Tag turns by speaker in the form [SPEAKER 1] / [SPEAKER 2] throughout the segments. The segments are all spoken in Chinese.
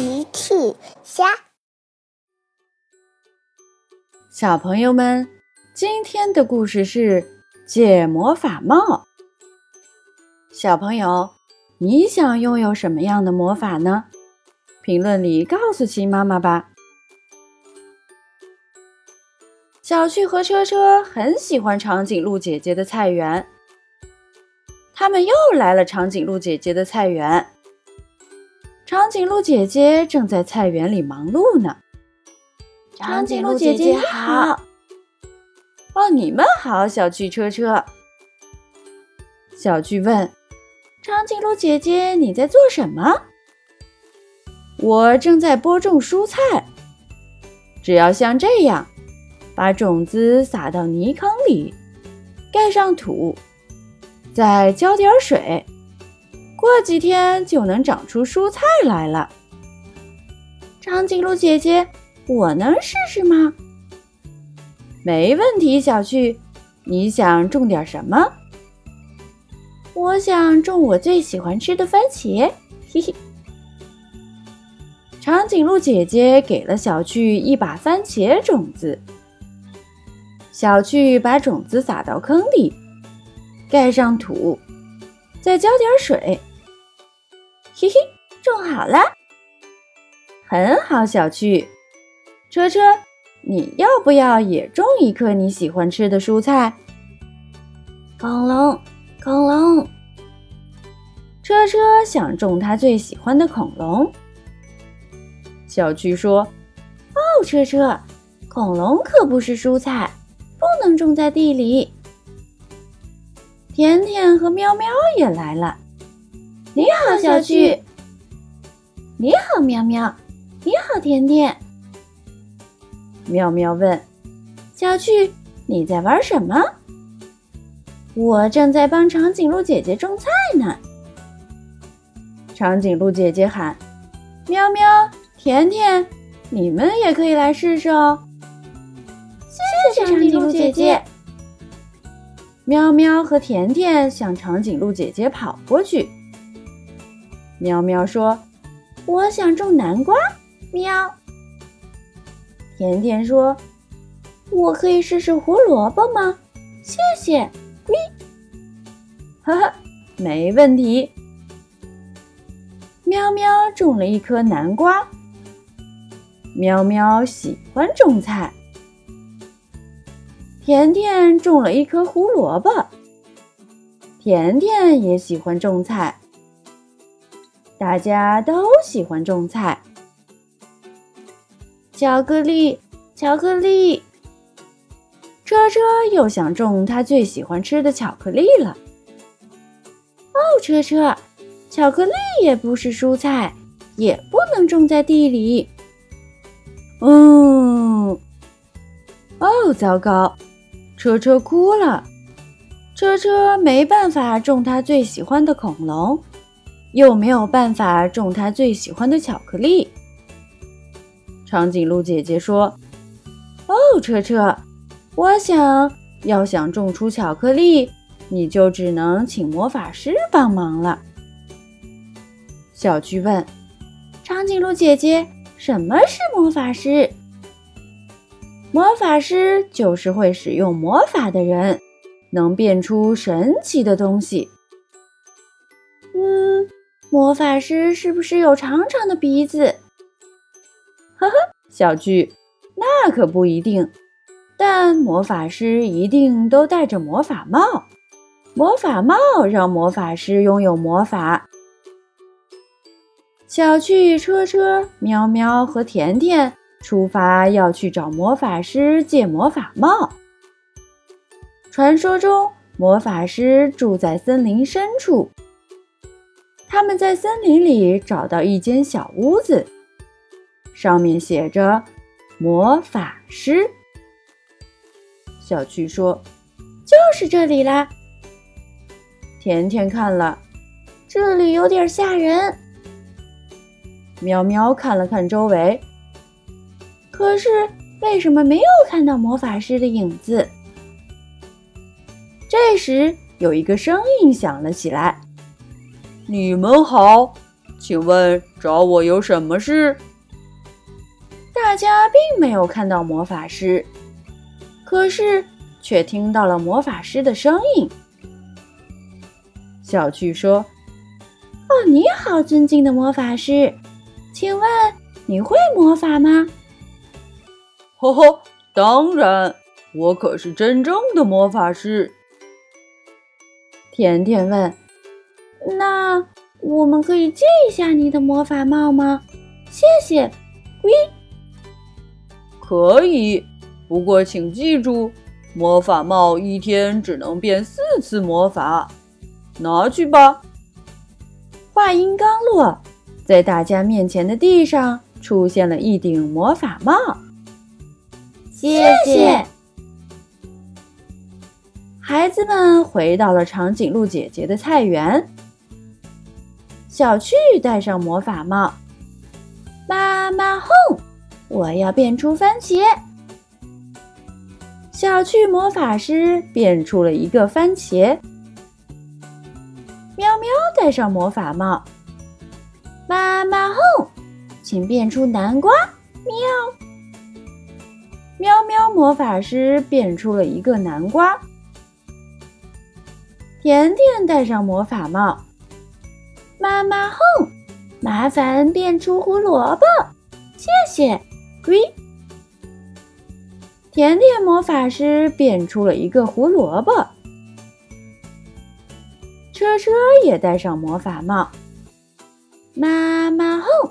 [SPEAKER 1] 奇趣虾，
[SPEAKER 2] 小朋友们，今天的故事是借魔法帽。小朋友，你想拥有什么样的魔法呢？评论里告诉奇妈妈吧。小趣和车车很喜欢长颈鹿姐姐的菜园，他们又来了长颈鹿姐姐的菜园。长颈鹿姐姐正在菜园里忙碌呢。
[SPEAKER 1] 长颈鹿姐姐好。
[SPEAKER 2] 哦，你们好，小趣车车。小趣问：“长颈鹿姐姐，你在做什么？”我正在播种蔬菜。只要像这样，把种子撒到泥坑里，盖上土，再浇点水。过几天就能长出蔬菜来了。长颈鹿姐姐，我能试试吗？没问题，小趣。你想种点什么？我想种我最喜欢吃的番茄。嘿嘿。长颈鹿姐姐给了小趣一把番茄种子。小趣把种子撒到坑里，盖上土，再浇点水。嘿嘿，种好了，很好，小趣。车车，你要不要也种一颗你喜欢吃的蔬菜？
[SPEAKER 1] 恐龙，恐龙。
[SPEAKER 2] 车车想种他最喜欢的恐龙。小趣说：“
[SPEAKER 1] 哦，车车，恐龙可不是蔬菜，不能种在地里。”
[SPEAKER 2] 甜甜和喵喵也来了。
[SPEAKER 1] 你好，小趣。你好，喵喵。你好，甜甜。
[SPEAKER 2] 喵喵问：“小趣，你在玩什么？”
[SPEAKER 1] 我正在帮长颈鹿姐姐种菜呢。
[SPEAKER 2] 长颈鹿姐姐喊：“喵喵，甜甜，你们也可以来试试哦。”
[SPEAKER 1] 谢谢长颈鹿姐姐。
[SPEAKER 2] 喵喵和甜甜向长颈鹿姐姐跑过去。喵喵说：“
[SPEAKER 1] 我想种南瓜。”喵。
[SPEAKER 2] 甜甜说：“
[SPEAKER 1] 我可以试试胡萝卜吗？”谢谢。咪。
[SPEAKER 2] 哈哈，没问题。喵喵种了一颗南瓜。喵喵喜欢种菜。甜甜种了一颗胡萝卜。甜甜也喜欢种菜。大家都喜欢种菜。
[SPEAKER 1] 巧克力，巧克力。
[SPEAKER 2] 车车又想种他最喜欢吃的巧克力了。哦，
[SPEAKER 1] 车车，巧克力也不是蔬菜，也不能种在地里。
[SPEAKER 2] 嗯。哦，糟糕，车车哭了。车车没办法种他最喜欢的恐龙。又没有办法种他最喜欢的巧克力。长颈鹿姐姐说：“哦，车车，我想要想种出巧克力，你就只能请魔法师帮忙了。”小趣问：“
[SPEAKER 1] 长颈鹿姐姐，什么是魔法师？”
[SPEAKER 2] 魔法师就是会使用魔法的人，能变出神奇的东西。
[SPEAKER 1] 魔法师是不是有长长的鼻子？
[SPEAKER 2] 呵呵，小巨，那可不一定。但魔法师一定都戴着魔法帽，魔法帽让魔法师拥有魔法。小趣、车车、喵喵和甜甜出发要去找魔法师借魔法帽。传说中，魔法师住在森林深处。他们在森林里找到一间小屋子，上面写着“魔法师”。小趣说：“
[SPEAKER 1] 就是这里啦。”
[SPEAKER 2] 甜甜看了，
[SPEAKER 1] 这里有点吓人。
[SPEAKER 2] 喵喵看了看周围，
[SPEAKER 1] 可是为什么没有看到魔法师的影子？
[SPEAKER 2] 这时，有一个声音响了起来。你们好，
[SPEAKER 3] 请问找我有什么事？
[SPEAKER 2] 大家并没有看到魔法师，可是却听到了魔法师的声音。小趣说：“
[SPEAKER 1] 哦，你好，尊敬的魔法师，请问你会魔法吗？”“
[SPEAKER 3] 呵呵，当然，我可是真正的魔法师。”
[SPEAKER 2] 甜甜问：“
[SPEAKER 1] 那我们可以借一下你的魔法帽吗？谢谢。”“喂。”
[SPEAKER 3] 可以，不过请记住，魔法帽一天只能变四次魔法。拿去吧。
[SPEAKER 2] 话音刚落，在大家面前的地上出现了一顶魔法帽。
[SPEAKER 1] 谢谢。
[SPEAKER 2] 孩子们回到了长颈鹿姐姐的菜园。小趣戴上魔法帽，
[SPEAKER 1] 妈妈哄。我要变出番茄。
[SPEAKER 2] 小趣魔法师变出了一个番茄。喵喵戴上魔法帽。
[SPEAKER 1] 妈妈哄，请变出南瓜。喵。
[SPEAKER 2] 喵喵魔法师变出了一个南瓜。甜甜戴上魔法帽。
[SPEAKER 1] 妈妈哄，麻烦变出胡萝卜。谢谢。
[SPEAKER 2] Green，甜甜魔法师变出了一个胡萝卜。车车也戴上魔法帽。
[SPEAKER 1] 妈妈哄，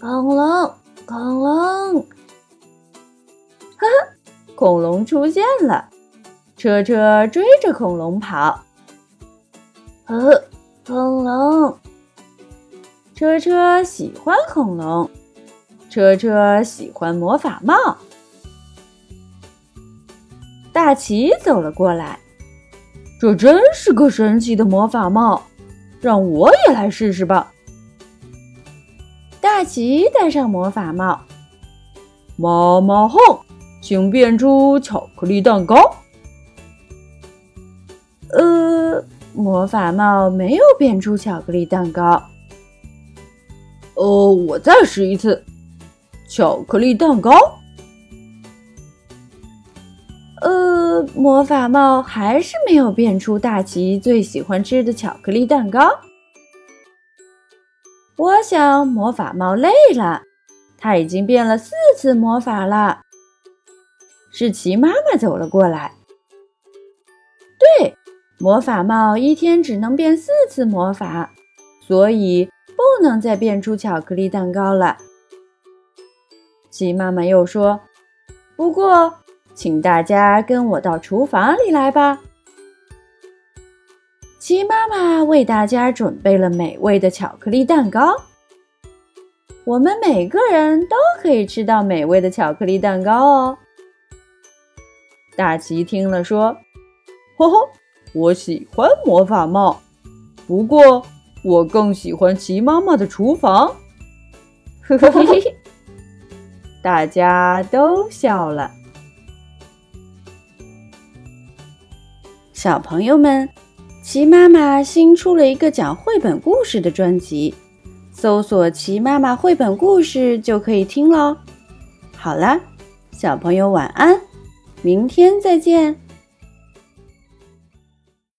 [SPEAKER 1] 恐龙，恐龙，
[SPEAKER 2] 呵呵，恐龙出现了。车车追着恐龙跑。
[SPEAKER 1] 呵，恐龙，
[SPEAKER 2] 车车喜欢恐龙。车车喜欢魔法帽。大奇走了过来，这真是个神奇的魔法帽，让我也来试试吧。大奇戴上魔法帽，
[SPEAKER 3] 妈妈哄，请变出巧克力蛋糕。
[SPEAKER 2] 呃，魔法帽没有变出巧克力蛋糕。
[SPEAKER 3] 哦，我再试一次。巧克力蛋糕。
[SPEAKER 2] 呃，魔法帽还是没有变出大奇最喜欢吃的巧克力蛋糕。我想魔法帽累了，他已经变了四次魔法了。是奇妈妈走了过来。对，魔法帽一天只能变四次魔法，所以不能再变出巧克力蛋糕了。鸡妈妈又说：“不过，请大家跟我到厨房里来吧。”鸡妈妈为大家准备了美味的巧克力蛋糕，我们每个人都可以吃到美味的巧克力蛋糕哦。大奇听了说：“
[SPEAKER 3] 吼吼，我喜欢魔法帽，不过我更喜欢齐妈妈的厨房。”
[SPEAKER 2] 呵呵呵。大家都笑了。小朋友们，齐妈妈新出了一个讲绘本故事的专辑，搜索“齐妈妈绘本故事”就可以听喽。好了，小朋友晚安，明天再见。